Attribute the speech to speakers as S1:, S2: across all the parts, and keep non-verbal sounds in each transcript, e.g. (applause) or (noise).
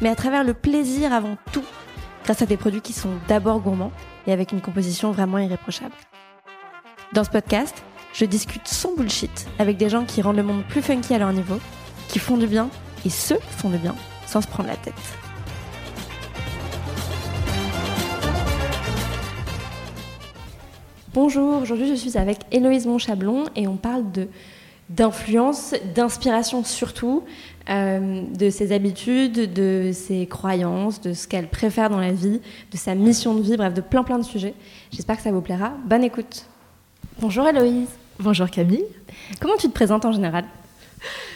S1: mais à travers le plaisir avant tout, grâce à des produits qui sont d'abord gourmands et avec une composition vraiment irréprochable. Dans ce podcast, je discute sans bullshit avec des gens qui rendent le monde plus funky à leur niveau, qui font du bien et ceux font du bien sans se prendre la tête. Bonjour, aujourd'hui je suis avec Héloïse Monchablon et on parle de d'influence, d'inspiration surtout, euh, de ses habitudes, de ses croyances, de ce qu'elle préfère dans la vie, de sa mission de vie, bref, de plein plein de sujets. J'espère que ça vous plaira. Bonne écoute. Bonjour Héloïse.
S2: Bonjour Camille.
S1: Comment tu te présentes en général?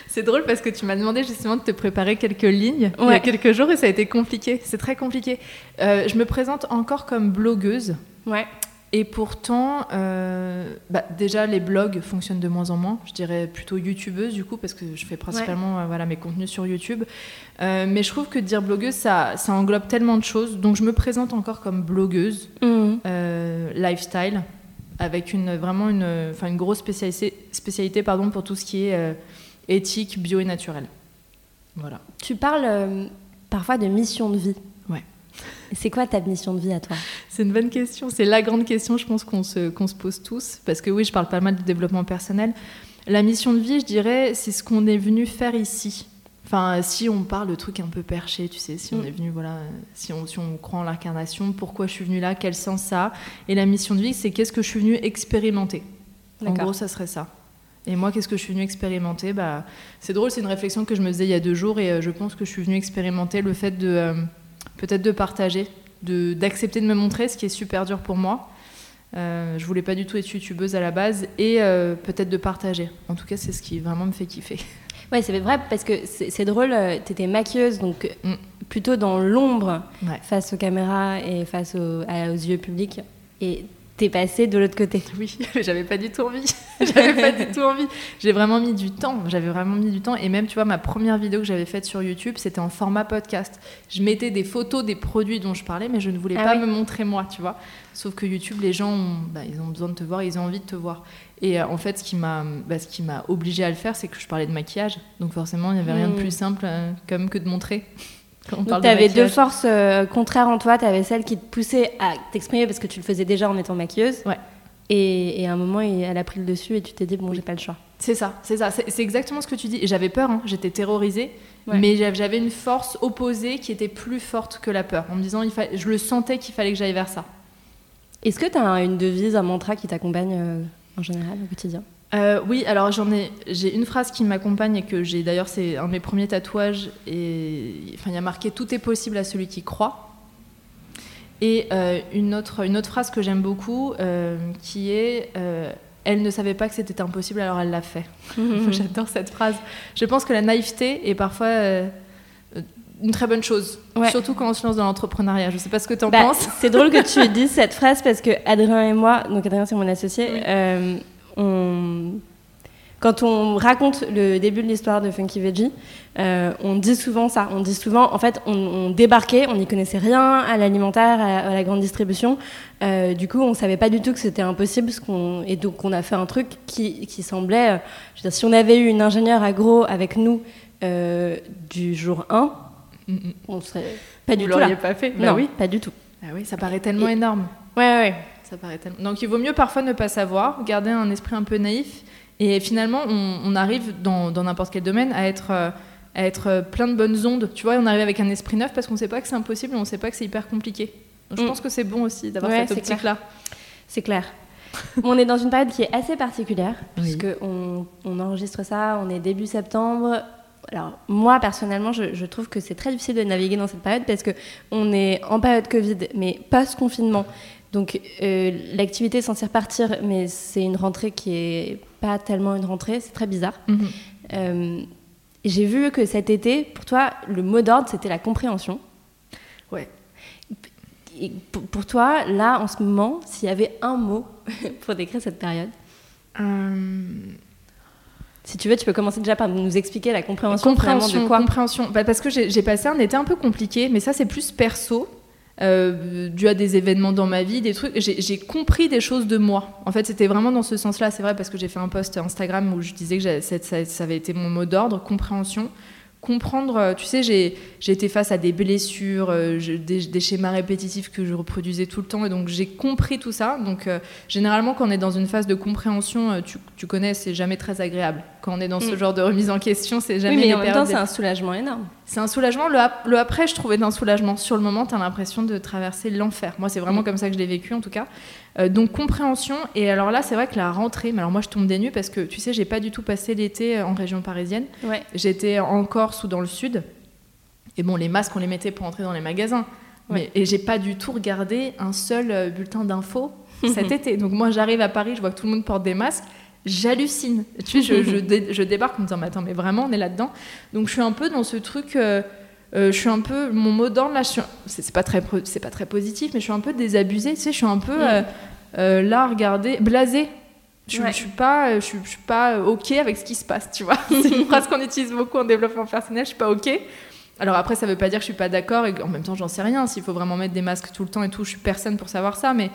S2: C'est drôle parce que tu m'as demandé justement de te préparer quelques lignes il y a quelques jours et ça a été compliqué. C'est très compliqué. Euh, je me présente encore comme blogueuse.
S1: Ouais.
S2: Et pourtant, euh, bah, déjà, les blogs fonctionnent de moins en moins. Je dirais plutôt youtubeuse, du coup, parce que je fais principalement euh, voilà, mes contenus sur YouTube. Euh, mais je trouve que dire blogueuse, ça, ça englobe tellement de choses. Donc, je me présente encore comme blogueuse, mmh. lifestyle, avec une, vraiment une, une grosse spécialité, spécialité pardon, pour tout ce qui est éthique, bio et naturel. Voilà.
S1: Tu parles parfois de mission de vie. C'est quoi ta mission de vie à toi?
S2: C'est une bonne question. C'est la grande question, je pense, qu'on se, qu'on se pose tous. Parce que oui, je parle pas mal de développement personnel. La mission de vie, je dirais, c'est ce qu'on est venu faire ici. Enfin, si on parle de trucs un peu perchés, tu sais, si on mm. est venu, voilà, si on, si on croit en l'incarnation, pourquoi je suis venu là, quel sens ça a. Et la mission de vie, c'est qu'est-ce que je suis venu expérimenter? En gros, ça serait ça. Et moi, qu'est-ce que je suis venue expérimenter? Bah, C'est drôle, c'est une réflexion que je me faisais il y a deux jours et euh, je pense que je suis venue expérimenter le fait de. Euh, peut-être de partager, de, d'accepter de me montrer, ce qui est super dur pour moi. Euh, je voulais pas du tout être youtubeuse à la base et euh, peut-être de partager. En tout cas, c'est ce qui vraiment me fait kiffer.
S1: Ouais, c'est vrai parce que c'est, drôle, euh, tu étais maquilleuse, donc mm. plutôt dans l'ombre face aux caméras et face aux, aux yeux publics. Et t'es passé de l'autre côté.
S2: Oui, (laughs) j'avais pas du tout envie. (laughs) j'avais pas du tout envie. J'ai vraiment mis du temps. J'avais vraiment mis du temps. Et même, tu vois, ma première vidéo que j'avais faite sur YouTube, c'était en format podcast. Je mettais des photos des produits dont je parlais, mais je ne voulais ah pas me montrer moi, tu vois. Sauf que YouTube, les gens, ont, bah, ils ont besoin de te voir, ils ont envie de te voir. Et euh, en fait, ce qui m'a, bah, obligé à le faire, c'est que je parlais de maquillage. Donc forcément, il n'y avait rien de hmm. plus simple euh, comme que de montrer.
S1: Donc tu avais deux forces euh, contraires en toi. Tu avais celle qui te poussait à t'exprimer parce que tu le faisais déjà en étant maquilleuse.
S2: Ouais.
S1: Et, à un moment, elle a pris le dessus et tu t'es dit, bon, j'ai pas le choix.
S2: C'est ça, c'est ça. C'est exactement ce que tu dis. J'avais peur, hein. j'étais terrorisée. Mais j'avais une force opposée qui était plus forte que la peur. En me disant, il je le sentais qu'il fallait que j'aille vers ça.
S1: Est-ce que tu as une devise, un mantra qui t'accompagne euh, en général au quotidien?
S2: Euh, oui, alors j'en ai, j'ai une phrase qui m'accompagne et que j'ai d'ailleurs, c'est un de mes premiers tatouages. Et enfin, il y a marqué Tout est possible à celui qui croit. Et euh, une, autre, une autre phrase que j'aime beaucoup euh, qui est Elle ne savait pas que c'était impossible, alors elle l'a fait. (laughs) (laughs) J'adore cette phrase. Je pense que la naïveté est parfois une très bonne chose, surtout quand on se lance dans l'entrepreneuriat. Je ne sais pas ce que tu en bah, penses.
S1: C'est drôle que tu (laughs) dises cette phrase parce que Adrien et moi, donc Adrien c'est mon associé, quand on raconte le début de l'histoire de Funky Veggie, euh, on dit souvent ça. On dit souvent, en fait, on, débarquait, on n'y connaissait rien à l'alimentaire, à, la grande distribution. Euh, du coup, on ne savait pas du tout que c'était impossible. et donc, on a fait un truc qui, semblait. Euh, je veux dire, si on avait eu une ingénieure agro avec nous du jour 1, mm, mm. on serait pas du
S2: tout là. pas fait
S1: bah Non, oui. pas du tout.
S2: Ah oui, ça paraît tellement énorme.
S1: Ouais, ouais.
S2: Donc il vaut mieux parfois ne pas savoir, garder un esprit un peu naïf. Et finalement, on, arrive dans n'importe quel domaine à être, euh, à être euh, plein de bonnes ondes. Tu vois, on arrive avec un esprit neuf parce qu'on ne sait pas que c'est impossible, on ne sait pas que c'est hyper compliqué. Donc je mm. pense que c'est bon aussi d'avoir cette optique-là.
S1: C'est clair. (laughs) on est dans une période qui est assez particulière, puisque on, enregistre ça, on est début septembre. Alors moi personnellement, je, je trouve que c'est très difficile de naviguer dans cette période parce que on est en période Covid, mais post confinement. Donc euh, l'activité est censée repartir, mais c'est une rentrée qui est pas tellement une rentrée, c'est très bizarre. Mhm. Euh, j'ai vu que cet été, pour toi, le mot d'ordre, c'était la compréhension.
S2: Ouais.
S1: Et pour, toi, là, en ce moment, s'il y avait un mot (laughs) pour décrire cette période?
S2: Euh,
S1: Si tu veux, tu peux commencer déjà par nous expliquer la compréhension,
S2: compréhension,
S1: de quoi?
S2: compréhension. Bah, parce que j'ai passé un été un peu compliqué, mais ça c'est plus perso, euh, dû à des événements dans ma vie, des trucs. J'ai compris des choses de moi. En fait, c'était vraiment dans ce sens-là. C'est vrai parce que j'ai fait un post Instagram où je disais que ça avait été mon mot d'ordre, compréhension. Comprendre, euh, tu sais, j'ai été face à des blessures, euh, des, des schémas répétitifs que je reproduisais tout le temps, et donc j'ai compris tout ça. Donc euh, généralement, quand on est dans une phase de compréhension, euh, tu, tu connais, c'est jamais très agréable. Quand on est dans ce
S1: Mm.
S2: genre de remise en question, c'est jamais
S1: Oui, mais en même temps, c'est un soulagement énorme.
S2: c'est un soulagement. Le, ap- le après, je trouvais d'un soulagement. Sur le moment, tu as l'impression de traverser l'enfer. Moi, c'est vraiment
S1: Mm.
S2: comme ça que je l'ai vécu, en tout cas. Euh, donc, compréhension. Et alors là, c'est vrai que la rentrée, mais alors moi, je tombe des nues parce que, tu sais, j'ai pas du tout passé l'été euh, en région parisienne.
S1: Ouais.
S2: J'étais en Corse ou dans le sud. Et bon, les masques, on les mettait pour entrer dans les magasins. Mais, et j'ai pas du tout regardé un seul euh, bulletin d'infos (laughs) cet été. Donc moi, j'arrive à Paris, je vois que tout le monde porte des masques. J'hallucine. Tu sais, je, je, dé- je débarque en me disant, mais attends, mais vraiment, on est là-dedans. Donc je suis un peu dans ce truc. euh, je suis un peu mon mot d'ordre là. C'est pas très, c'est pas très positif, mais je suis un peu désabusée. Tu sais, je suis un peu euh, euh, là, regardez, blasée. Je,
S1: Ouais.
S2: je suis pas, euh, je, suis- je suis pas euh, ok avec ce qui se passe, tu vois. C'est une phrase qu'on utilise beaucoup en développement personnel. Je suis pas ok. Alors après, ça veut pas dire que je suis pas d'accord et qu'en même temps, j'en sais rien. S'il faut vraiment mettre des masques tout le temps et tout, je suis personne pour savoir ça, mais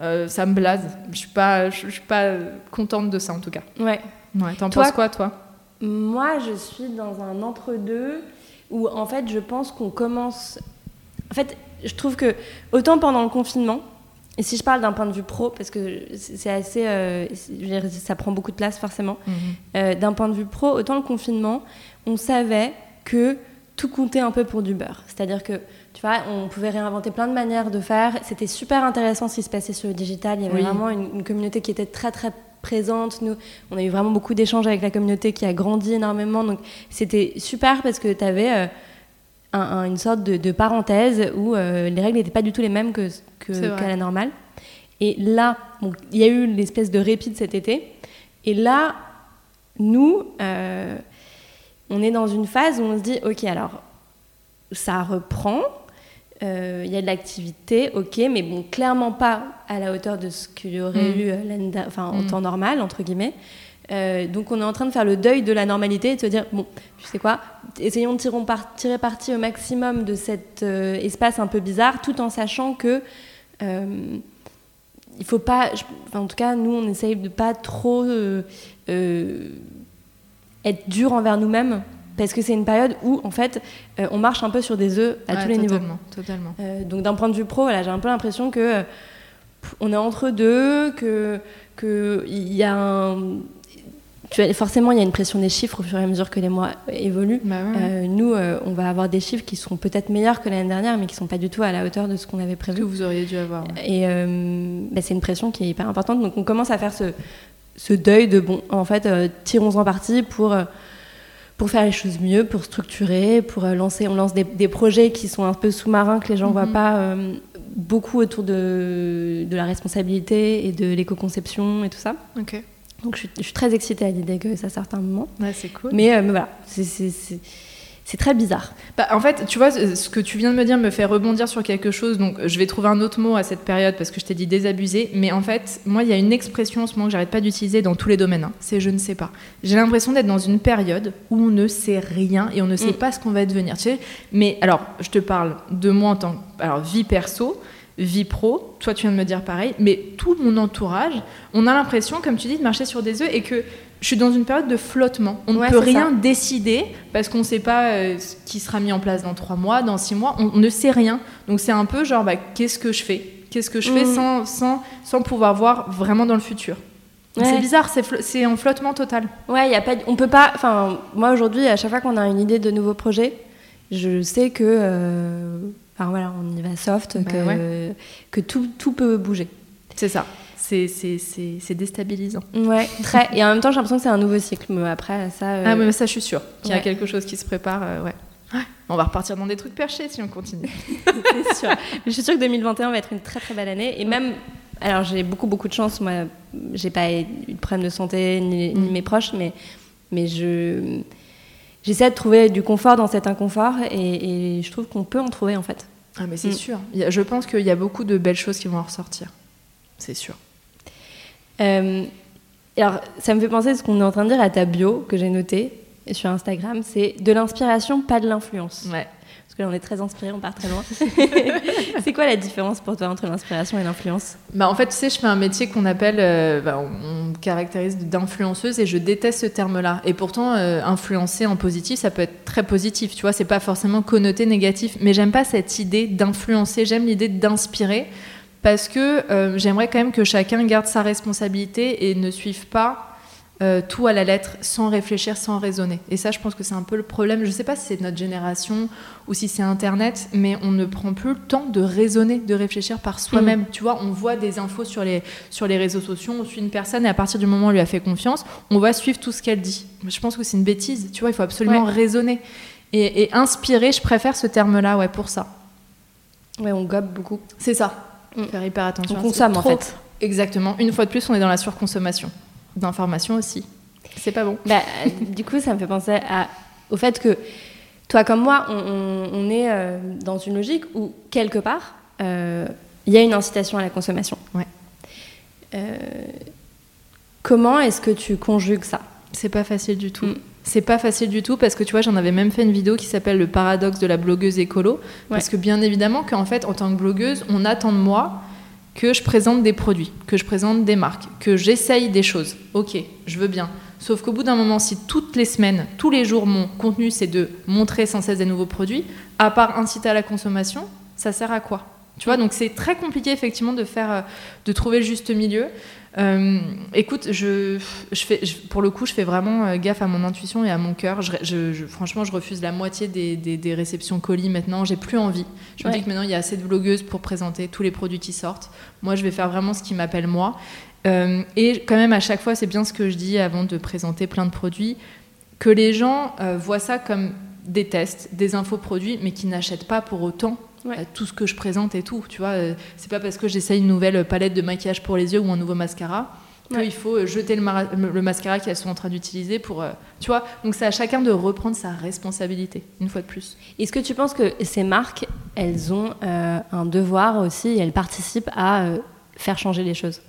S2: euh, ça me blase. Je suis pas, je, je suis pas euh, contente de ça en tout cas.
S1: Ouais.
S2: Ouais. T'en penses quoi, toi
S1: Moi, je suis dans un entre-deux où, en fait, je pense qu'on commence. En fait, je trouve que, autant pendant le confinement, et si je parle d'un point de vue pro, parce que c'est assez. euh, ça prend beaucoup de place, forcément. Euh, d'un point de vue pro, autant le confinement, on savait que tout comptait un peu pour du beurre. C'est-à-dire que, tu vois, on pouvait réinventer plein de manières de faire. C'était super intéressant ce qui se passait sur le digital. Il y avait
S2: Oui.
S1: vraiment une, une communauté qui était très, très présente. Nous, on a eu vraiment beaucoup d'échanges avec la communauté qui a grandi énormément. Donc, c'était super parce que tu avais une sorte de, de parenthèse où euh, les règles n'étaient pas du tout les mêmes que, que- la normale. Et là, bon, il y a eu l'espèce de répit de cet été. Et là, nous, euh, on est dans une phase où on se dit, ok, alors ça reprend, euh, il y a de l'activité, ok, mais bon, clairement pas à la hauteur de ce qu'il y aurait
S2: Mm.
S1: eu euh, enfin, en
S2: Mm.
S1: temps normal, entre guillemets. Euh, donc on est en train de faire le deuil de la normalité et de se dire, bon, tu sais quoi, essayons de tirer, par- tirer parti au maximum de cet euh, espace un peu bizarre, tout en sachant que... il faut pas, je- en tout cas, nous, on essaye de pas trop être dur envers nous-mêmes, parce que c'est une période où, en fait, euh, on marche un peu sur des œufs à
S2: Ouais,
S1: tous les niveaux.
S2: totalement, Totalement.
S1: Euh, donc, d'un point de vue pro, voilà, j'ai un peu l'impression que euh, on est entre deux, que que il y a un, tu forcément, il y a une pression des chiffres au fur et à mesure que les mois évoluent.
S2: Bah ouais.
S1: Euh, nous, euh, on va avoir des chiffres qui seront peut-être meilleurs que l'année dernière, mais qui sont pas du tout à la hauteur de ce qu'on avait
S2: que
S1: prévu.
S2: vous auriez dû avoir. ouais.
S1: Et bah, c'est une pression qui est hyper importante. Donc on commence à faire ce, ce deuil de bon, en fait, tirons-en parti pour, pour faire les choses mieux, pour structurer, pour euh, lancer. On lance des, des projets qui sont un peu sous-marins, que les gens ne
S2: Mhm.
S1: voient pas euh, beaucoup autour de, de la responsabilité et de l'éco-conception et tout ça.
S2: Ok.
S1: Donc je suis, je suis très excitée à l'idée que ça sorte un moment.
S2: Ouais, c'est cool.
S1: Mais, euh, mais voilà, c'est- c'est très bizarre.
S2: Bah, en fait, tu vois, ce que tu viens de me dire me fait rebondir sur quelque chose. Donc, je vais trouver un autre mot à cette période parce que je t'ai dit désabusé. Mais en fait, moi, il y a une expression en ce moment que j'arrête pas d'utiliser dans tous les domaines. hein. C'est je ne sais pas. J'ai l'impression d'être dans une période où on ne sait rien et on ne sait
S1: Mm.
S2: pas ce qu'on va devenir. Tu sais mais alors, je te parle de moi en tant que alors, vie perso. Vie pro, toi tu viens de me dire pareil, mais tout mon entourage, on a l'impression, comme tu dis, de marcher sur des œufs et que je suis dans une période de flottement. On
S1: Ouais,
S2: ne peut
S1: ça.
S2: rien décider parce qu'on ne sait pas euh, ce qui sera mis en place dans trois mois, dans six mois. On, on ne sait rien. Donc c'est un peu genre, bah, qu'est-ce que je fais? Qu'est-ce que je fais
S1: Mhm.
S2: sans, sans, sans pouvoir voir vraiment dans le futur?
S1: Ouais.
S2: C'est bizarre, c'est en flottement total.
S1: Ouais, y a pas, on peut pas. Enfin, moi aujourd'hui, à chaque fois qu'on a une idée de nouveau projet, je sais que, euh, enfin voilà, on y va soft,
S2: Bah
S1: que, que tout, tout peut bouger.
S2: C'est ça. C'est- C'est c'est- c'est déstabilisant.
S1: Ouais, très. Et en même temps, j'ai l'impression que c'est un nouveau cycle. Mais après, ça. euh,
S2: Ah, mais ça, je suis sûre qu'il y a
S1: ouais.
S2: quelque chose qui se prépare. euh, ouais. Ouais. On va repartir dans des trucs perchés si on continue. (laughs)
S1: c'est sûr. Mais je suis sûre que 2021 va être une très très belle année. Et même, alors j'ai beaucoup beaucoup de chance. Moi, j'ai pas eu de problème de santé ni, ni
S2: Mm.
S1: mes proches, mais mais je j'essaie de trouver du confort dans cet inconfort et, et je trouve qu'on peut en trouver en fait.
S2: Ah, mais c'est
S1: Mm.
S2: sûr. Je pense qu'il y a beaucoup de belles choses qui vont en ressortir. C'est sûr.
S1: Euh, alors, ça me fait penser à ce qu'on est en train de dire à ta bio que j'ai noté sur Instagram. C'est de l'inspiration, pas de l'influence.
S2: Ouais.
S1: Parce que là, on est très inspiré, on part très loin. (laughs) c'est quoi la différence pour toi entre l'inspiration et l'influence?
S2: Bah, en fait, tu sais, je fais un métier qu'on appelle, euh, bah, on, on caractérise d'influenceuse et je déteste ce terme-là. Et pourtant, euh, influencer en positif, ça peut être très positif, tu vois, c'est pas forcément connoté négatif. Mais j'aime pas cette idée d'influencer, j'aime l'idée d'inspirer parce que euh, j'aimerais quand même que chacun garde sa responsabilité et ne suive pas euh, tout à la lettre sans réfléchir, sans raisonner. Et ça, je pense que c'est un peu le problème. Je sais pas si c'est notre génération ou si c'est Internet, mais on ne prend plus le temps de raisonner, de réfléchir par soi-même. Tu vois, on voit des infos sur les, sur les réseaux sociaux, on suit une personne et à partir du moment où on lui a fait confiance, on va suivre tout ce qu'elle dit. Je pense que c'est une bêtise. Tu vois, il faut absolument
S1: Ouais.
S2: raisonner. Et, et inspirer, je préfère ce terme-là, ouais, pour ça.
S1: Ouais, on gobe beaucoup.
S2: C'est ça.
S1: Mm.
S2: Faire hyper
S1: On
S2: attention. à
S1: consomme en fait.
S2: Exactement. Une fois de plus, on est dans la surconsommation. D'informations aussi. C'est pas bon.
S1: Bah, (laughs) du coup, ça me fait penser à- au fait que toi comme moi, on, on- on est euh, dans une logique où quelque part, euh, il y a une incitation à la consommation.
S2: Ouais.
S1: Euh, comment est-ce que tu conjugues ça?
S2: C'est pas facile du tout.
S1: Mm.
S2: C'est pas facile du tout parce que tu vois, j'en avais même fait une vidéo qui s'appelle Le paradoxe de la blogueuse écolo. Parce que bien évidemment qu'en fait, en tant que blogueuse, on attend de moi que je présente des produits, que je présente des marques, que j'essaye des choses. Ok, je veux bien. Sauf qu'au bout d'un moment, si toutes les semaines, tous les jours, mon contenu c'est de montrer sans cesse des nouveaux produits, à part inciter à la consommation, ça sert à quoi? Tu vois, donc c'est très compliqué effectivement de faire, euh, de trouver le juste milieu. Euh, écoute, je, je fais, je- pour le coup, je fais vraiment euh, gaffe à mon intuition et à mon cœur. Je, franchement, je refuse la moitié des, des- des réceptions colis maintenant. J'ai plus envie. Je me dis que maintenant, il y a assez de blogueuses pour présenter tous les produits qui sortent. Moi, je vais faire vraiment ce qui m'appelle moi. Euh, et quand même, à chaque fois, c'est bien ce que je dis avant de présenter plein de produits, que les gens euh, voient ça comme des tests, des infoproduits, mais qui n'achètent pas pour autant
S1: Ouais.
S2: euh, tout ce que je présente et tout. Tu vois, euh, c'est pas parce que j'essaye une nouvelle palette de maquillage pour les yeux ou un nouveau mascara
S1: Ouais.
S2: qu'il faut euh, jeter le, mascara qu'elles sont en train d'utiliser pour. euh, tu vois, donc c'est à chacun de reprendre sa responsabilité, une fois de plus.
S1: Est-ce que tu penses que ces marques, elles ont euh, un devoir aussi, et elles participent à euh, faire changer les choses?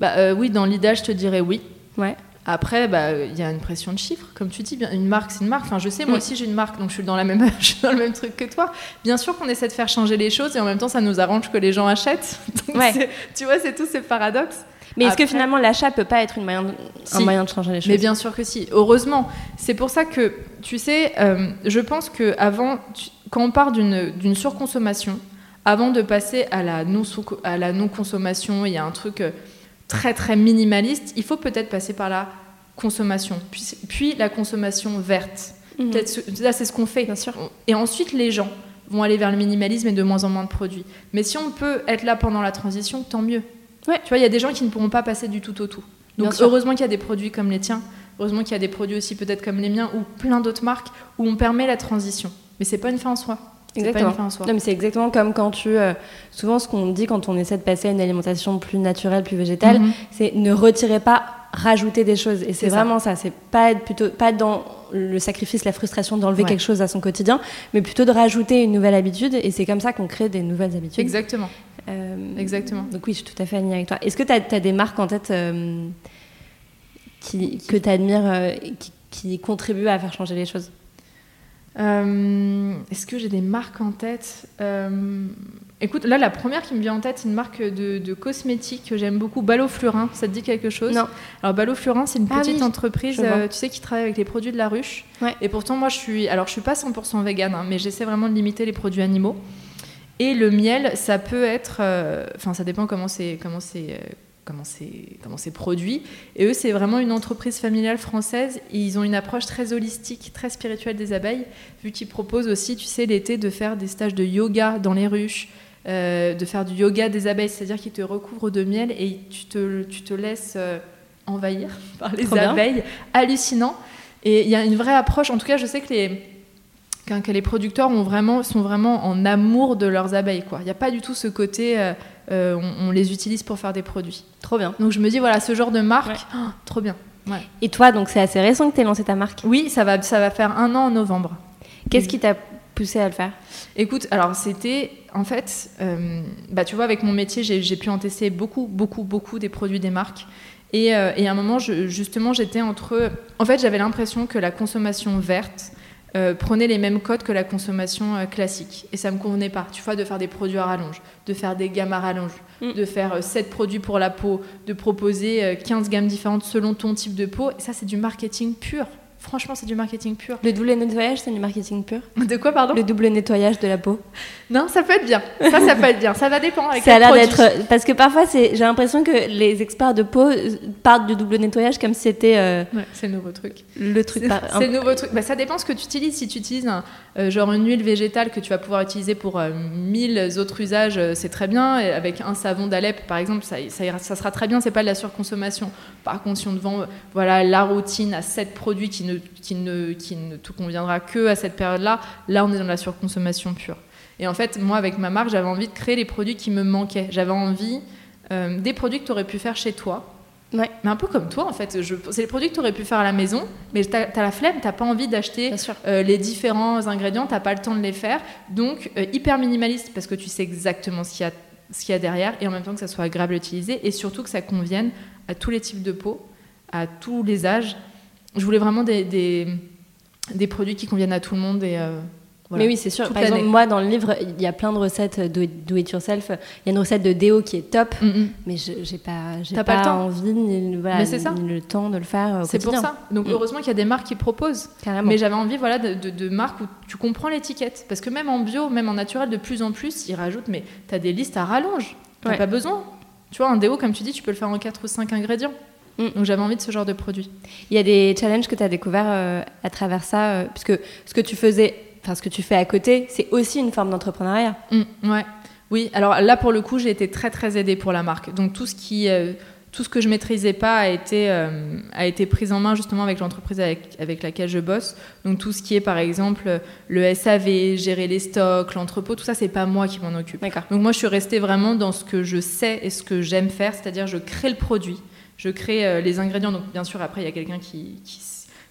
S2: Bah oui, dans l'idéal, je te dirais oui.
S1: Ouais.
S2: Après, bah, il y a une pression de chiffres, comme tu dis. Une marque, c'est une marque. Enfin, je sais, moi
S1: Mm.
S2: aussi, j'ai une marque, donc je suis dans, la même, (laughs) je suis dans le même truc que toi. Bien sûr qu'on essaie de faire changer les choses et en même temps, ça nous arrange que les gens achètent. (laughs) Donc,
S1: Ouais.
S2: tu vois, c'est tout ces paradoxes.
S1: Mais est-ce que finalement l'achat peut pas être une moyen de- un moyen de changer les choses?
S2: Mais bien sûr que si. Heureusement. C'est pour ça que, tu sais, euh, je pense que avant, tu- quand on part d'une d'une surconsommation, avant de passer à la non à la non consommation, il y a un truc euh, très très minimaliste. Il faut peut-être passer par la consommation, puis, puis la consommation verte.
S1: Mhm.
S2: Là, c'est ce qu'on fait.
S1: Bien sûr.
S2: Et ensuite, les gens vont aller vers le minimalisme et de moins en moins de produits. Mais si on peut être là pendant la transition, tant mieux.
S1: Ouais.
S2: Tu vois, il y a des gens qui ne pourront pas passer du tout au tout. Donc heureusement qu'il y a des produits comme les tiens, heureusement qu'il y a des produits aussi peut-être comme les miens ou plein d'autres marques où on permet la transition. Mais c'est pas une fin en soi. Pas
S1: Exactement.
S2: une fin en soi.
S1: Non, mais c'est exactement comme quand tu. euh, souvent, ce qu'on dit quand on essaie de passer à une alimentation plus naturelle, plus végétale,
S2: Mhm.
S1: c'est ne retirez pas, rajouter des choses. Et c'est
S2: ça.
S1: vraiment ça. C'est pas être plutôt pas dans le sacrifice, la frustration d'enlever
S2: Ouais.
S1: quelque chose à son quotidien, mais plutôt de rajouter une nouvelle habitude. Et c'est comme ça qu'on crée des nouvelles habitudes.
S2: Exactement.
S1: Euh,
S2: Exactement.
S1: Donc oui, je suis tout à fait alignée avec toi. Est-ce que tu as, des marques en tête euh, qui, que tu admires, et qui, qui contribuent à faire changer les choses?
S2: Euh, Est-ce que j'ai des marques en tête Euh, Écoute, là, la première qui me vient en tête, c'est une marque de, de cosmétiques que j'aime beaucoup, Ballot Flurin. Ça te dit quelque chose
S1: Non.
S2: Alors, Ballot Flurin, c'est une
S1: Ah
S2: petite
S1: oui,
S2: entreprise, euh, tu sais, qui travaille avec les produits de la ruche.
S1: Ouais.
S2: Et pourtant, moi, je suis. Alors, je suis pas 100% vegan, hein, mais j'essaie vraiment de limiter les produits animaux. Et le miel, ça peut être. euh, Enfin, ça dépend comment c'est. Comment c'est euh, comment c'est produit. Et eux c'est vraiment une entreprise familiale française. Et ils ont une approche très holistique très spirituelle des abeilles vu qu'ils proposent aussi tu sais l'été de faire des stages de yoga dans les ruches euh, de faire du yoga des abeilles c'est à dire qu'ils te recouvrent de miel et tu te, tu te laisses euh, envahir (laughs) par les
S1: Trop bien.
S2: abeilles. Hallucinant. Et il y a une vraie approche. En tout cas je sais que les que les producteurs ont vraiment, sont vraiment en amour de leurs abeilles. Il n'y a pas du tout ce côté, euh, on, on les utilise pour faire des produits.
S1: Trop bien.
S2: Donc je me dis, voilà, ce genre de marque,
S1: Ouais.
S2: oh, trop bien.
S1: Et toi, donc c'est assez récent que tu as lancé ta marque?
S2: Oui, ça va, ça va faire un an en novembre.
S1: Qu'est-ce qui t'a poussé à le faire?
S2: Écoute, alors c'était en fait, euh, bah, tu vois, avec mon métier, j'ai pu en tester beaucoup, beaucoup, beaucoup des produits des marques. Et, euh, et à un moment, je, justement, j'étais entre. En fait, j'avais l'impression que la consommation verte euh, les mêmes codes que la consommation classique. Et ça me convenait pas, tu vois, de faire des produits à rallonge, de faire des gammes à rallonge, mm. de faire 7 produits pour la peau, de proposer 15 gammes différentes selon ton type de peau. Et ça, c'est du marketing pur. Franchement, c'est du marketing pur.
S1: Le double nettoyage, c'est du marketing pur. (laughs)
S2: De quoi, pardon
S1: Le double nettoyage de la peau.
S2: Non, ça peut être bien. Ça, ça peut être bien. Ça va dépendre. Avec
S1: ça a l'air d'être. Parce que parfois, j'ai l'impression que les experts de peau partent du double nettoyage comme si c'était. Euh,
S2: c'est le nouveau truc.
S1: Le truc.
S2: C'est le nouveau truc. Bah, ça dépend ce que tu utilises. Si tu utilises un, euh, genre une huile végétale que tu vas pouvoir utiliser pour euh, mille autres usages, c'est très bien. Et avec un savon d'Alep, par exemple, ça, ça, ça, sera très bien. C'est pas de la surconsommation. Par contre, si on te vend voilà, la routine à 7 produits qui ne, qui ne qui ne te conviendra que à cette période-là, là on est dans la surconsommation pure. Et en fait, moi avec ma marque, j'avais envie de créer les produits qui me manquaient. J'avais envie euh, des produits que tu aurais pu faire chez toi.
S1: Ouais.
S2: Mais un peu comme toi en fait, c'est les produits que tu aurais pu faire à la maison, mais tu as, la flemme, tu pas envie d'acheter euh, les différents ingrédients, tu pas le temps de les faire. Donc euh, hyper minimaliste parce que tu sais exactement ce qu'il y, a, ce qu'il y a derrière et en même temps que ça soit agréable à utiliser et surtout que ça convienne à tous les types de peau, à tous les âges. Je voulais vraiment des des produits qui conviennent à tout le monde et euh,
S1: mais oui, c'est sûr. Par exemple, moi, dans le livre, il y a plein de recettes do it yourself. Il y a une recette de déo qui est top, mm, mm. mais je n'ai pas, j'ai pas, pas envie ni, voilà, le temps de le faire.
S2: C'est pour ça. Donc, mm. heureusement qu'il y a des marques qui proposent.
S1: Carrément.
S2: Mais j'avais envie voilà, de, de, marques où tu comprends l'étiquette. Parce que même en bio, même en naturel, de plus en plus, ils rajoutent, mais tu as des listes à rallonge. Tu n'as pas besoin. Tu vois, un déo, comme tu dis, tu peux le faire en 4 ou 5 ingrédients. Donc j'avais envie de ce genre de produit.
S1: Il y a des challenges que tu as découverts euh, à travers ça, euh, puisque ce que tu faisais, enfin ce que tu fais à côté, c'est aussi une forme d'entrepreneuriat.
S2: Mm, ouais. Oui, alors là pour le coup, j'ai été très très aidée pour la marque. Donc tout ce qui euh, tout ce que je maîtrisais pas a été, a été pris en main justement avec l'entreprise avec, avec, laquelle je bosse. Donc tout ce qui est par exemple le SAV, gérer les stocks, l'entrepôt, tout ça, c'est pas moi qui m'en occupe. Donc moi, je suis restée vraiment dans ce que je sais et ce que j'aime faire, c'est-à-dire je crée le produit je crée euh, les ingrédients. Donc, bien sûr, après, il y a quelqu'un qui,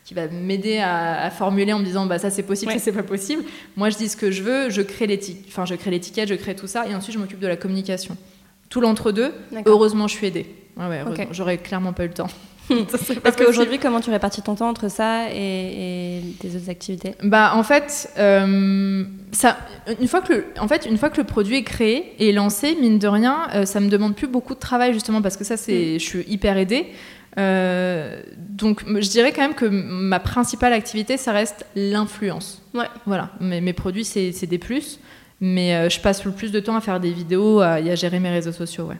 S2: qui, va m'aider à, formuler en me disant bah, ça c'est possible, ça c'est pas possible. Moi, je dis ce que je veux, je crée l'étiquette, enfin, je crée l'étiquette, je crée tout ça, et ensuite, je m'occupe de la communication. Tout l'entre-deux, heureusement, je suis aidée. Ouais, J'aurais clairement pas eu le temps. (laughs)
S1: Parce qu'aujourd'hui, comment tu répartis ton temps entre ça et, tes autres activités
S2: Bah, en fait, euh, ça, une fois que le, en fait, une fois que le produit est créé et lancé, mine de rien, euh, ça me demande plus beaucoup de travail justement parce que ça, c'est, mm. je suis hyper aidée. Euh, donc, je dirais quand même que ma principale activité, ça reste l'influence.
S1: Ouais.
S2: Voilà. Mes, mes produits, c'est, des plus, mais je passe le plus de temps à faire des vidéos, à, à gérer mes réseaux sociaux, ouais.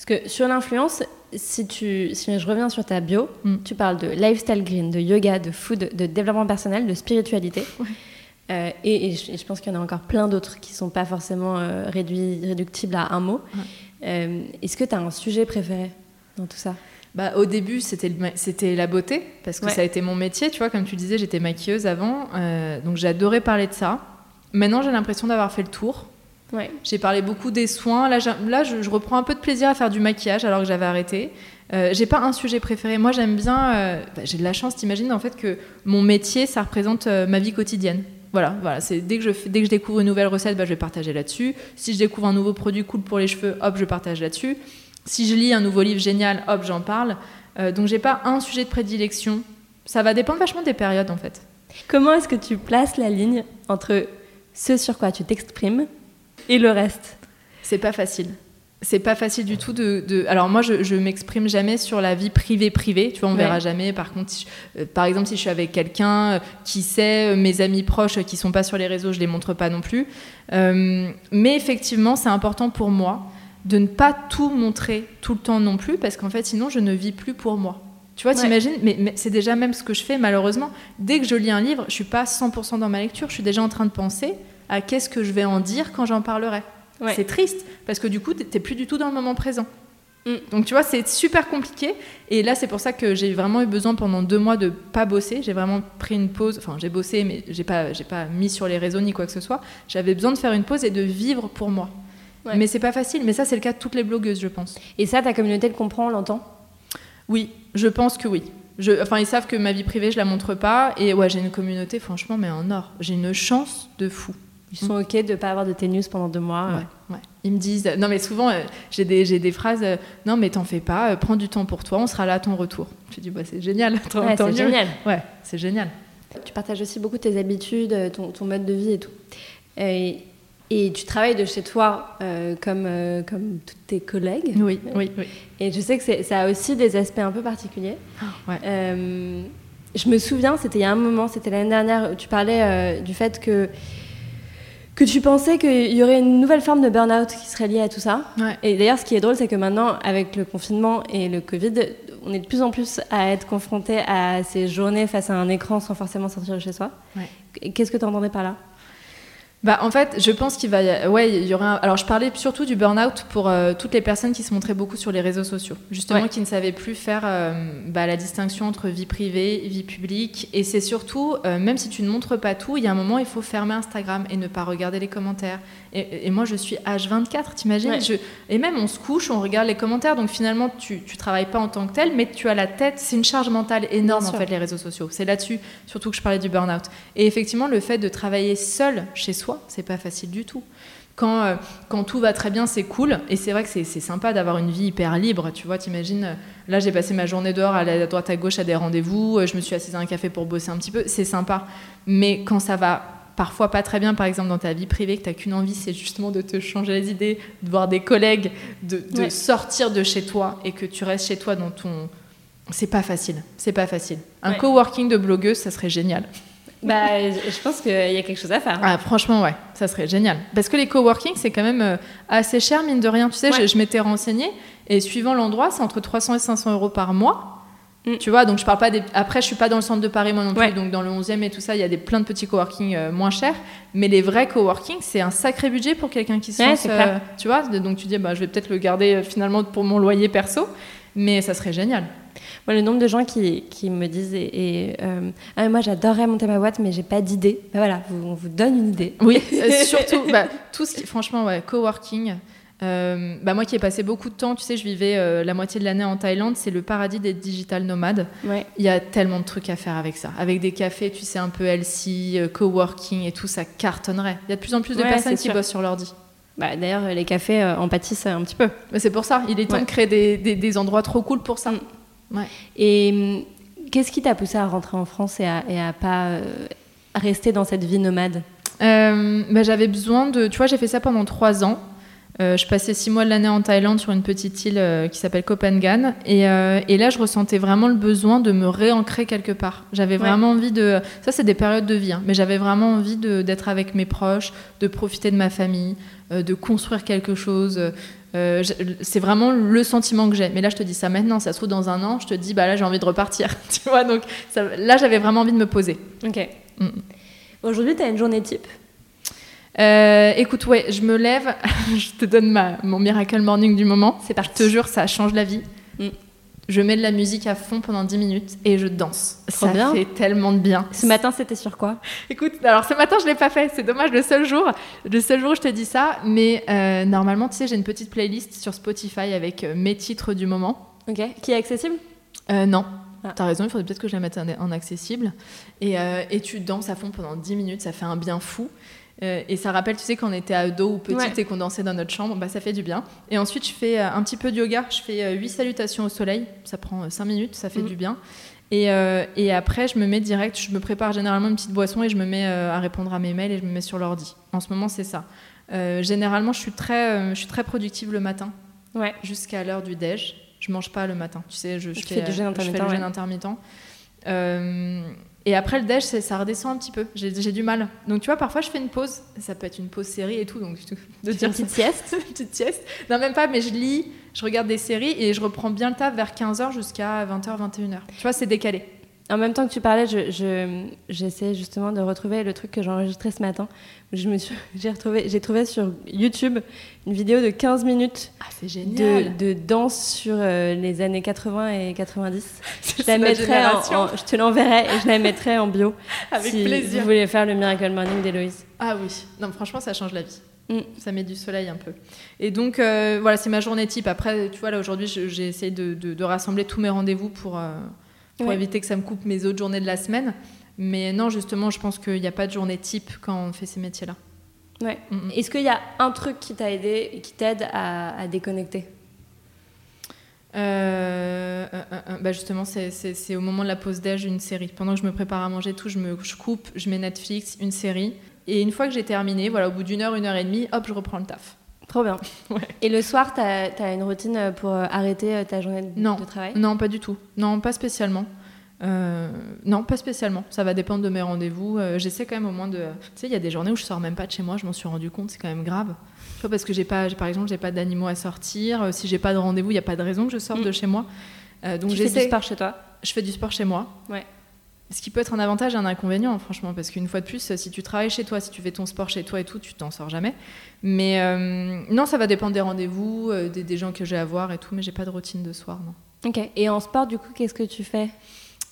S1: Parce que sur l'influence, si, tu, si je reviens sur ta bio, mm. tu parles de lifestyle green, de yoga, de food, de développement personnel, de spiritualité. Euh, et, je, pense qu'il y en a encore plein d'autres qui ne sont pas forcément euh, réduits, réductibles à un mot. Euh, est-ce que tu as un sujet préféré dans tout ça?
S2: Bah, au début, c'était c'était la beauté, parce que ça a été mon métier, tu vois, comme tu disais, j'étais maquilleuse avant, donc j'adorais parler de ça. Maintenant, j'ai l'impression d'avoir fait le tour. J'ai parlé beaucoup des soins. Là, là je, reprends un peu de plaisir à faire du maquillage alors que j'avais arrêté. Euh, j'ai pas un sujet préféré. Moi, j'aime bien. Euh, bah, j'ai de la chance, t'imagines, en fait, que mon métier, ça représente euh, ma vie quotidienne. Voilà, voilà. C'est dès que je dès que je découvre une nouvelle recette, bah, je vais partager là-dessus. Si je découvre un nouveau produit cool pour les cheveux, hop, je partage là-dessus. Si je lis un nouveau livre génial, hop, j'en parle. donc, j'ai pas un sujet de prédilection. Ça va dépendre vachement des périodes, en fait.
S1: Comment est-ce que tu places la ligne entre ce sur quoi tu t'exprimes et le reste
S2: C'est pas facile. C'est pas facile du tout de. Alors moi, je, je m'exprime jamais sur la vie privée privée. Tu vois, on verra jamais. Par contre, euh, par exemple, si je suis avec quelqu'un euh, qui sait, euh, mes amis proches qui sont pas sur les réseaux, je les montre pas non plus. mais effectivement, c'est important pour moi de ne pas tout montrer tout le temps non plus, parce qu'en fait, sinon, je ne vis plus pour moi. Tu vois, t'imagines, mais, mais c'est déjà même ce que je fais malheureusement. Dès que je lis un livre, je suis pas 100% dans ma lecture, je suis déjà en train de penser à qu'est-ce que je vais en dire quand j'en parlerai. C'est triste, parce que du coup, tu n'es plus du tout dans le moment présent. Mm. Donc tu vois, c'est super compliqué. Et là, c'est pour ça que j'ai vraiment eu besoin pendant deux mois de pas bosser. J'ai vraiment pris une pause. Enfin, j'ai bossé, mais j'ai pas, j'ai pas mis sur les réseaux ni quoi que ce soit. J'avais besoin de faire une pause et de vivre pour moi. Mais c'est pas facile. Mais ça, c'est le cas de toutes les blogueuses, je pense.
S1: Et ça, ta communauté le comprend, l'entend
S2: Oui, je pense que oui Je, enfin, ils savent que ma vie privée, je la montre pas. Et ouais, j'ai une communauté, franchement, mais en or. J'ai une chance de fou.
S1: Ils sont OK de ne pas avoir de tes news pendant deux mois.
S2: Ouais, ouais. Ils me disent, non mais souvent euh, j'ai des, j'ai des phrases, euh, non mais t'en fais pas, euh, prends du temps pour toi, on sera là à ton retour. Je dis, bah, c'est génial. (laughs)
S1: Ouais, c'est génial.
S2: Ouais, c'est génial.
S1: Tu partages aussi beaucoup tes habitudes, euh, ton, ton mode de vie et tout. Et, et tu travailles de chez toi euh, comme, euh, comme tous tes collègues.
S2: Oui, oui, oui.
S1: Et je sais que ça a aussi des aspects un peu particuliers.
S2: Ouais.
S1: Euh, je me souviens, c'était il y a un moment, c'était l'année dernière, où tu parlais euh, du fait que, que tu pensais qu'il y aurait une nouvelle forme de burn-out qui serait liée à tout ça.
S2: Ouais.
S1: Et d'ailleurs, ce qui est drôle, c'est que maintenant, avec le confinement et le Covid, on est de plus en plus à être confronté à ces journées face à un écran sans forcément sortir de chez soi.
S2: Ouais.
S1: Qu'est-ce que tu entendais par là?
S2: Bah, en fait, je pense qu'il va. y- Ouais, il y aurait. un- Alors, je parlais surtout du burn-out pour euh, toutes les personnes qui se montraient beaucoup sur les réseaux sociaux. Justement,
S1: Ouais.
S2: qui ne savaient plus faire euh, bah, la distinction entre vie privée, vie publique. Et c'est surtout, euh, même si tu ne montres pas tout, il y a un moment, il faut fermer Instagram et ne pas regarder les commentaires. Et, et moi, je suis H24, t'imagines?
S1: Ouais.
S2: Je- Et même, on se couche, on regarde les commentaires. Donc, finalement, tu, tu travailles pas en tant que tel, mais tu as la tête. C'est une charge mentale énorme, en fait, les réseaux sociaux. C'est là-dessus, surtout que je parlais du burn-out. Et effectivement, le fait de travailler seul chez soi, c'est pas facile du tout. Quand, euh, quand tout va très bien, c'est cool. Et c'est vrai que c'est sympa d'avoir une vie hyper libre. Tu vois, t'imagines, euh, là, j'ai passé ma journée dehors, à, la- à droite à gauche à des rendez-vous. euh, Je me suis assise à un café pour bosser un petit peu. C'est sympa. Mais quand ça va parfois pas très bien, par exemple, dans ta vie privée, que t'as qu'une envie, c'est justement de te changer les idées, de voir des collègues, de, de
S1: Ouais.
S2: sortir de chez toi et que tu restes chez toi dans ton. C'est pas facile. C'est pas facile. Un
S1: Ouais.
S2: coworking de blogueuse, ça serait génial.
S1: Bah, Je pense qu'il y a quelque chose à faire.
S2: Ah, franchement, ouais, ça serait génial. Parce que les coworking, c'est quand même euh, assez cher, mine de rien. Tu sais,
S1: Ouais.
S2: je, je m'étais renseignée, et suivant l'endroit, c'est entre 300 et 500 euros par mois.
S1: Mm.
S2: Tu vois, donc je parle pas des. Après, je suis pas dans le centre de Paris, moi non plus,
S1: Ouais.
S2: donc dans le 11e et tout ça, il y a des, plein de petits coworking euh, moins chers. Mais les vrais coworking, c'est un sacré budget pour quelqu'un qui se
S1: Ouais,
S2: lance,
S1: clair.
S2: tu vois, donc tu dis, bah, je vais peut-être le garder euh, finalement pour mon loyer perso, mais ça serait génial.
S1: Moi, le nombre de gens qui, qui me disent et, et, euh, ah, moi j'adorerais monter ma boîte mais j'ai pas d'idée. Bah voilà, vous- on vous donne une idée.
S2: Oui, euh, (laughs) surtout, bah, tout ce qui, franchement, ouais, coworking. Euh, bah moi qui ai passé beaucoup de temps, tu sais, je vivais euh, la moitié de l'année en Thaïlande, c'est le paradis des digital nomades.
S1: Ouais.
S2: Il y a tellement de trucs à faire avec ça. Avec des cafés, tu sais, un peu healthy, euh, coworking et tout, ça cartonnerait. Il y a de plus en plus de
S1: Ouais,
S2: personnes qui
S1: sûr.
S2: bossent sur l'ordi.
S1: Bah, D'ailleurs, les cafés en pâtissent un petit peu.
S2: C'est pour ça, il est temps
S1: Ouais.
S2: de créer des, des- des endroits trop cool pour ça. Ouais.
S1: Et hum, qu'est-ce qui t'a poussé à rentrer en France et à, et à pas euh, rester dans cette vie nomade?
S2: Euh, bah, J'avais besoin de. Tu vois, j'ai fait ça pendant trois ans. Euh, je passais six mois de l'année en Thaïlande sur une petite île euh, qui s'appelle Koh Phangan. Et, euh, et là, je ressentais vraiment le besoin de me réancrer quelque part. J'avais
S1: Ouais.
S2: vraiment envie de. Ça, c'est des périodes de vie, hein, mais j'avais vraiment envie d'être avec mes proches, de profiter de ma famille, de construire quelque chose. Euh, c'est vraiment le sentiment que j'ai. Mais là, je te dis ça maintenant. Ça se trouve, dans un an, je te dis, bah là, j'ai envie de repartir. (laughs) tu vois, donc ça- là, j'avais vraiment envie de me poser.
S1: Ok.
S2: Mm.
S1: Aujourd'hui, tu as une journée type?
S2: Euh, écoute, ouais, je me lève, (laughs) je te donne ma, mon miracle morning du moment.
S1: C'est parti.
S2: Je te jure, ça change la vie.
S1: Mm.
S2: Je mets de la musique à fond pendant 10 minutes et je danse.
S1: Trop
S2: ça
S1: bien.
S2: fait tellement de bien.
S1: Ce matin, c'était sur quoi?
S2: Écoute, alors ce matin, je l'ai pas fait. C'est dommage, le seul jour. Le seul jour où je te dis ça. Mais euh, normalement, tu sais, j'ai une petite playlist sur Spotify avec euh, mes titres du moment.
S1: Ok. Qui est accessible?
S2: Euh, non.
S1: Ah.
S2: T'as raison, il faudrait peut-être que je la mette en, en accessible. Et, euh, et tu danses à fond pendant 10 minutes, ça fait un bien fou. Euh, et ça rappelle, tu sais, quand on était ado ou petite
S1: Ouais.
S2: et qu'on dansait dans notre chambre, bah, ça fait du bien. Et ensuite, je fais euh, un petit peu de yoga. Je fais 8 salutations au soleil. Ça prend 5 minutes, ça fait
S1: Mhm.
S2: du bien. Et, euh, et après, je me mets direct, je me prépare généralement une petite boisson et je me mets euh, à répondre à mes mails et je me mets sur l'ordi. En ce moment, c'est ça. Euh, généralement, je suis, très, euh, je suis très productive le matin
S1: Ouais.
S2: jusqu'à l'heure du déj. Je mange pas le matin, tu sais, je, fais,
S1: fais du jeûne
S2: je fais le jeûne
S1: ouais.
S2: intermittent. Et après le déj, ça redescend un petit peu. J'ai du mal. Donc tu vois, parfois je fais une pause. Ça peut être une pause série et tout, donc de
S1: Tu
S2: dire
S1: une petite sieste (laughs)
S2: une petite sieste. Non, même pas, mais je lis, je regarde des séries et je reprends bien le taf vers 15h jusqu'à 20h, 21h. Tu vois, c'est décalé.
S1: En même temps que tu parlais, je, je- j'essaie justement de retrouver le truc que j'ai enregistré ce matin. Je me suis, (laughs) j'ai retrouvé, j'ai trouvé sur YouTube une vidéo de 15 minutes
S2: Ah,
S1: de, danse sur euh, les années 80 et 90. (laughs) Je
S2: C'est
S1: la
S2: notre
S1: mettrai en,
S2: génération.
S1: en- je te l'enverrai et je la mettrai en bio (laughs)
S2: Avec
S1: si
S2: plaisir.
S1: vous voulez faire le Miracle Morning d'Héloïse.
S2: Ah oui, non, franchement, ça change la vie.
S1: Mm.
S2: Ça met du soleil un peu. Et donc, euh, voilà, c'est ma journée type. Après, tu vois, là, aujourd'hui, j'ai essayé de, de- de rassembler tous mes rendez-vous pour, euh, pour
S1: Ouais.
S2: éviter que ça me coupe mes autres journées de la semaine. Mais non, justement, je pense qu'il n'y a pas de journée type quand on fait ces métiers-là.
S1: Ouais.
S2: Mm, mm.
S1: Est-ce qu'il y a un truc qui t'a aidé et qui t'aide à, à déconnecter?
S2: Euh, euh, euh, euh, bah justement, c'est- c'est c'est au moment de la pause déj une série. Pendant que je me prépare à manger, tout, je me je coupe, je mets Netflix, une série. Et une fois que j'ai terminé, voilà, au bout d'une heure, une heure et demie, hop, je reprends le taf.
S1: Trop bien. (laughs)
S2: Ouais.
S1: Et le soir, t'as as une routine pour euh, arrêter euh, ta journée de,
S2: Non.
S1: de travail?
S2: Non, pas du tout. Non, pas spécialement. Euh, non, pas spécialement. Ça va dépendre de mes rendez-vous. Euh, J'essaie quand même au moins de. Tu sais, il y a des journées où je sors même pas de chez moi. Je m'en suis rendu compte. C'est quand même grave. Tu vois, parce que j'ai pas, par exemple, j'ai pas d'animaux à sortir. Euh, si j'ai pas de rendez-vous, il y a pas de raison que je sorte
S1: Mm.
S2: de chez moi. Euh, donc
S1: Tu fais du
S2: j'essaie.
S1: sport chez toi?
S2: Je fais du sport chez moi.
S1: Ouais.
S2: Ce qui peut être un avantage et un inconvénient, franchement, parce qu'une fois de plus, si tu travailles chez toi, si tu fais ton sport chez toi et tout, tu t'en sors jamais. Mais euh, non, ça va dépendre des rendez-vous, euh, des, des gens que j'ai à voir et tout, mais j'ai pas de routine de soir, non.
S1: Ok. Et en sport, du coup, qu'est-ce que tu fais?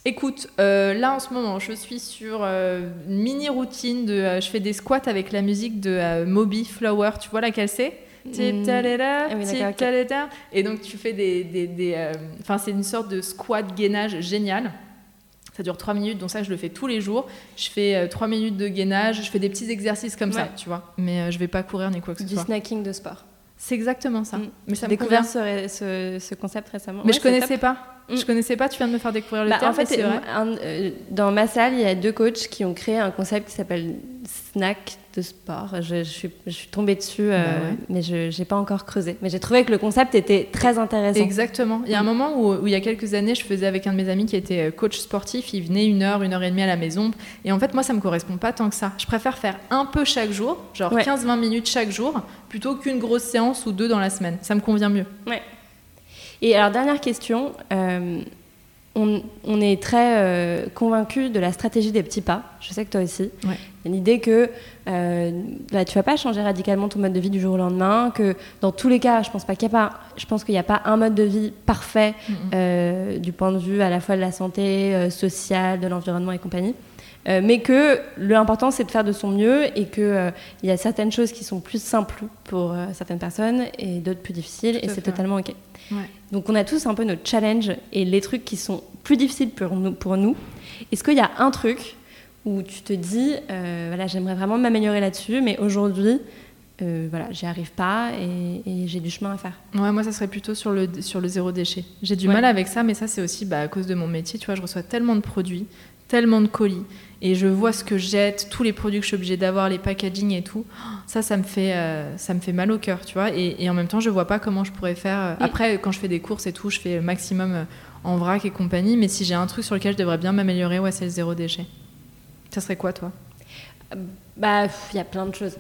S2: Écoute, euh, là en ce moment, je suis sur une mini routine de. je fais des squats avec la musique de Moby Flower. Tu vois laquelle c'est?
S1: Mm. Ah.
S2: Et donc tu fais des. Enfin, c'est une sorte de squat gainage génial. Ça dure 3 minutes, donc ça je le fais tous les jours. Je fais 3 minutes de gainage, je fais des petits exercices comme ça, tu vois. Mais euh, je vais pas courir ni quoi que ce
S1: Du
S2: soit.
S1: snacking de sport.
S2: C'est exactement ça.
S1: Mm.
S2: Mais ça
S1: J'ai
S2: me
S1: découvert ce, ce- ce concept récemment.
S2: Mais
S1: Ouais,
S2: je connaissais
S1: top.
S2: pas.
S1: Mm.
S2: Je connaissais pas, tu viens de me faire découvrir le
S1: Bah,
S2: terme.
S1: en fait,
S2: vrai.
S1: un- euh, dans ma salle, il y a deux coachs qui ont créé un concept qui s'appelle snack de sport. Je, je suis, je suis tombée dessus, euh,
S2: Bah ouais.
S1: mais je n'ai pas encore creusé. Mais j'ai trouvé que le concept était très intéressant.
S2: Exactement. Il y a un
S1: Mm.
S2: moment où, où il y a quelques années, je faisais avec un de mes amis qui était euh, coach sportif. Il venait une heure, une heure et demie à la maison. Et en fait, moi, ça me correspond pas tant que ça. Je préfère faire un peu chaque jour, genre
S1: Ouais.
S2: 15-20 minutes chaque jour, plutôt qu'une grosse séance ou deux dans la semaine. Ça me convient mieux.
S1: Et alors, dernière question. euh, on, on est très euh, convaincu de la stratégie des petits pas. Je sais que toi aussi.
S2: Ouais.
S1: L'idée que euh, bah, tu vas pas changer radicalement ton mode de vie du jour au lendemain, que dans tous les cas, je pense pas qu'il y a pas, je pense qu'il n'y a pas un mode de vie parfait euh, du point de vue à la fois de la santé euh, sociale, de l'environnement et compagnie. Euh, mais que l'important c'est de faire de son mieux et que il y a certaines choses qui sont plus simples pour certaines personnes et d'autres plus difficiles
S2: Tout
S1: et c'est totalement ok.
S2: Ouais.
S1: Donc on a tous un peu notre challenge et les trucs qui sont plus difficiles pour nous. Pour nous. Est-ce qu'il y a un truc où tu te dis, euh, voilà, j'aimerais vraiment m'améliorer là-dessus, mais aujourd'hui, euh, voilà, j'y arrive pas et, et j'ai du chemin à faire?
S2: Ouais, moi, ça serait plutôt sur le, sur le zéro déchet. J'ai du
S1: Ouais.
S2: mal avec ça, mais ça, c'est aussi bah, à cause de mon métier. Tu vois, je reçois tellement de produits, tellement de colis, et je vois ce que je jette, tous les produits que je suis obligée d'avoir, les packaging et tout. Ça, ça me fait, euh, ça me fait mal au cœur, tu vois. Et, et en même temps, je vois pas comment je pourrais faire. euh. Après, quand je fais des courses et tout, je fais le maximum euh, en vrac et compagnie. Mais si j'ai un truc sur lequel je devrais bien m'améliorer, ouais, c'est le zéro déchet. Ça serait quoi, toi?
S1: Bah, il y a plein de choses.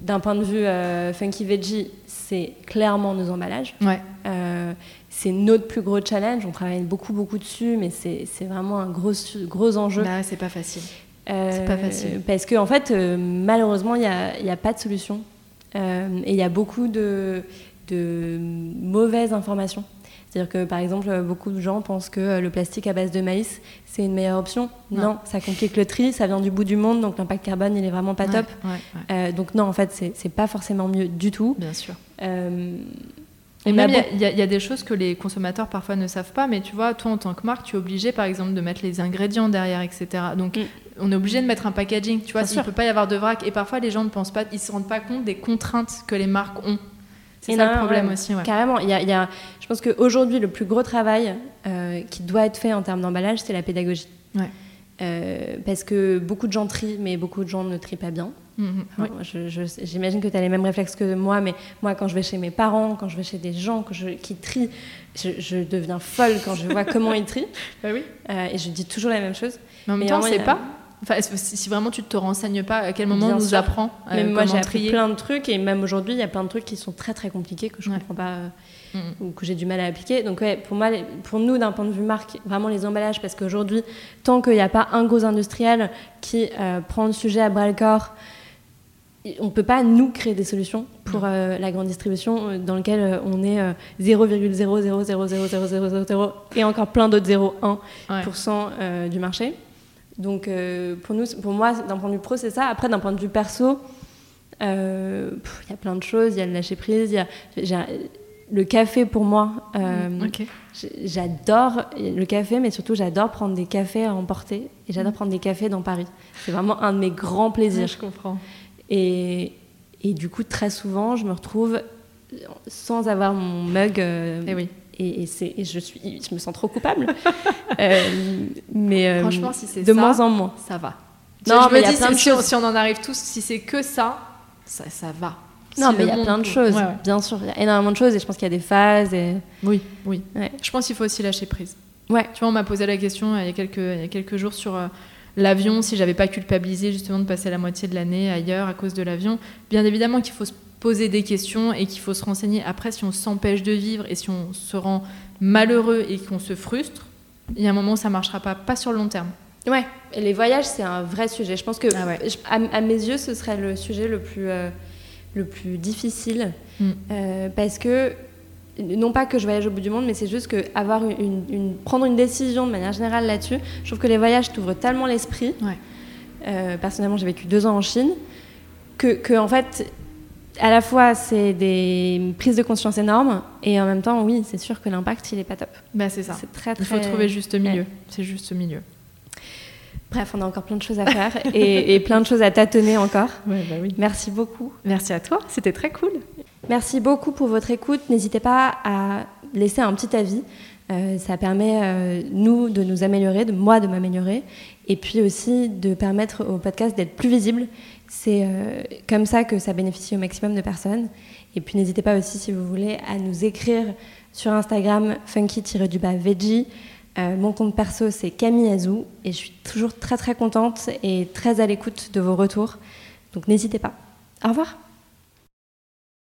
S1: D'un point de vue euh, funky veggie, c'est clairement nos emballages.
S2: Ouais.
S1: Euh, c'est notre plus gros challenge. On travaille beaucoup, beaucoup dessus, mais c'est vraiment un gros, gros enjeu.
S2: Bah, c'est pas facile.
S1: Euh,
S2: c'est pas facile.
S1: Parce qu'en en fait, euh, malheureusement, il n'y a, pas de solution. Euh, et il y a beaucoup de, de mauvaises informations. C'est-à-dire que, par exemple, beaucoup de gens pensent que le plastique à base de maïs, c'est une meilleure option.
S2: Non.
S1: Non, ça complique le tri, ça vient du bout du monde, donc l'impact carbone, il est vraiment pas
S2: Ouais,
S1: top.
S2: Ouais, ouais,
S1: donc non, en fait, c'est pas forcément mieux du tout.
S2: bien sûr. Et même, il y a- y, y des choses que les consommateurs parfois ne savent pas, mais tu vois, toi en tant que marque, tu es obligé par exemple de mettre les ingrédients derrière, etc. Donc
S1: Mm.
S2: on est obligé de mettre un packaging, tu vois, il
S1: sûr.
S2: peut pas y avoir de vrac. Et parfois les gens ne pensent pas, ils se rendent pas compte des contraintes que les marques ont. C'est ça le problème
S1: ouais.
S2: aussi, ouais.
S1: Carrément, il y a, il y a- je pense qu'aujourd'hui, le plus gros travail euh, qui doit être fait en termes d'emballage, c'est la pédagogie.
S2: Ouais.
S1: Euh, parce que beaucoup de gens trient, mais beaucoup de gens ne trient pas bien.
S2: Mhm, oui.
S1: J'imagine que tu as les mêmes réflexes que moi, mais moi, quand je vais chez mes parents, quand je vais chez des gens que je- qui trient, je, je deviens folle quand je vois (laughs) comment ils trient.
S2: Bah oui.
S1: Euh, et je dis toujours la même chose.
S2: Mais en même
S1: Mais
S2: temps,
S1: il y a-
S2: pas. Enfin, si vraiment tu te renseignes pas, à quel moment
S1: Bien
S2: on nous apprend euh,
S1: Même moi,
S2: comment
S1: j'ai appris
S2: trier
S1: plein de trucs, et même aujourd'hui, il y a plein de trucs qui sont très très compliqués que je
S2: Ouais.
S1: comprends pas. euh,
S2: Mhm.
S1: ou que j'ai du mal à appliquer. Donc ouais, pour moi, pour nous, d'un point de vue marque, vraiment les emballages, parce qu'aujourd'hui, tant qu'il n'y a pas un gros industriel qui euh, prend le sujet à bras le corps, on ne peut pas nous créer des solutions pour euh, la grande distribution euh, dans lequel euh, on est euh, 0,0000000 et encore plein d'autres 0,1%
S2: Ouais.
S1: euh, du marché. Donc euh, pour nous, pour moi, d'un point de vue pro, c'est ça. Après, d'un point de vue perso, euh, il y a plein de choses. Il y a le lâcher prise. Il y a, le café pour moi, euh,
S2: Mm,
S1: j'adore le café, mais surtout j'adore prendre des cafés à emporter et
S2: Mm.
S1: j'adore prendre des cafés dans Paris. C'est vraiment un de mes grands
S2: Ouais,
S1: plaisirs.
S2: je comprends.
S1: Et, et du coup, très souvent, je me retrouve sans avoir mon mug. euh,
S2: Eh oui.
S1: Et, et c'est, et je, suis, je me sens trop coupable. (laughs) Euh, mais euh,
S2: Franchement, si c'est
S1: de
S2: ça,
S1: moins en moins.
S2: ça va.
S1: Non,
S2: je
S1: mais
S2: me dis, si, on-
S1: choses.
S2: si on en arrive tous, si c'est que ça, ça, ça va.
S1: Non,
S2: Si
S1: mais il y a
S2: monde
S1: plein de choses,
S2: Ouais, ouais.
S1: bien sûr. Il y a énormément de choses et je pense qu'il y a des phases. Et...
S2: Oui, oui.
S1: Ouais.
S2: Je pense qu'il faut aussi lâcher prise.
S1: Ouais.
S2: Tu vois, on m'a posé la question euh, il y a quelques, il y a quelques jours sur euh, l'avion, si j'avais pas culpabilisé justement de passer la moitié de l'année ailleurs à cause de l'avion. Bien évidemment qu'il faut se poser des questions et qu'il faut se renseigner. Après, si on s'empêche de vivre et si on se rend malheureux et qu'on se frustre, il y a un moment où ça marchera pas, pas sur le long terme.
S1: Ouais, et les voyages, c'est un vrai sujet. Je pense que,
S2: Ah ouais.
S1: je- à, à mes yeux, ce serait le sujet le plus, euh, le plus difficile.
S2: Mm.
S1: Euh, parce que, non pas que je voyage au bout du monde, mais c'est juste que avoir une, une- prendre une décision de manière générale là-dessus, je trouve que les voyages t'ouvrent tellement l'esprit.
S2: Ouais.
S1: Euh, personnellement, j'ai vécu deux ans en Chine, que, que en fait, à la fois, c'est des prises de conscience énormes, et en même temps, oui, c'est sûr que l'impact, il est pas top.
S2: Bah, c'est ça.
S1: C'est très,
S2: Il faut
S1: très-
S2: trouver juste milieu.
S1: Ouais.
S2: C'est juste milieu.
S1: Bref, on a encore plein de choses à faire (laughs) et, et plein de choses à tâtonner encore.
S2: Ouais, bah oui.
S1: Merci beaucoup.
S2: Merci à toi, c'était très cool.
S1: Merci beaucoup pour votre écoute. N'hésitez pas à laisser un petit avis. Euh, ça permet, euh, nous, de nous améliorer, de moi de m'améliorer, et puis aussi de permettre au podcast d'être plus visible. C'est euh, comme ça que ça bénéficie au maximum de personnes. Et puis n'hésitez pas aussi, si vous voulez, à nous écrire sur Instagram funky-veggie. Euh, mon compte perso, c'est Camille Azou, et je suis toujours très très contente et très à l'écoute de vos retours. Donc n'hésitez pas. Au revoir.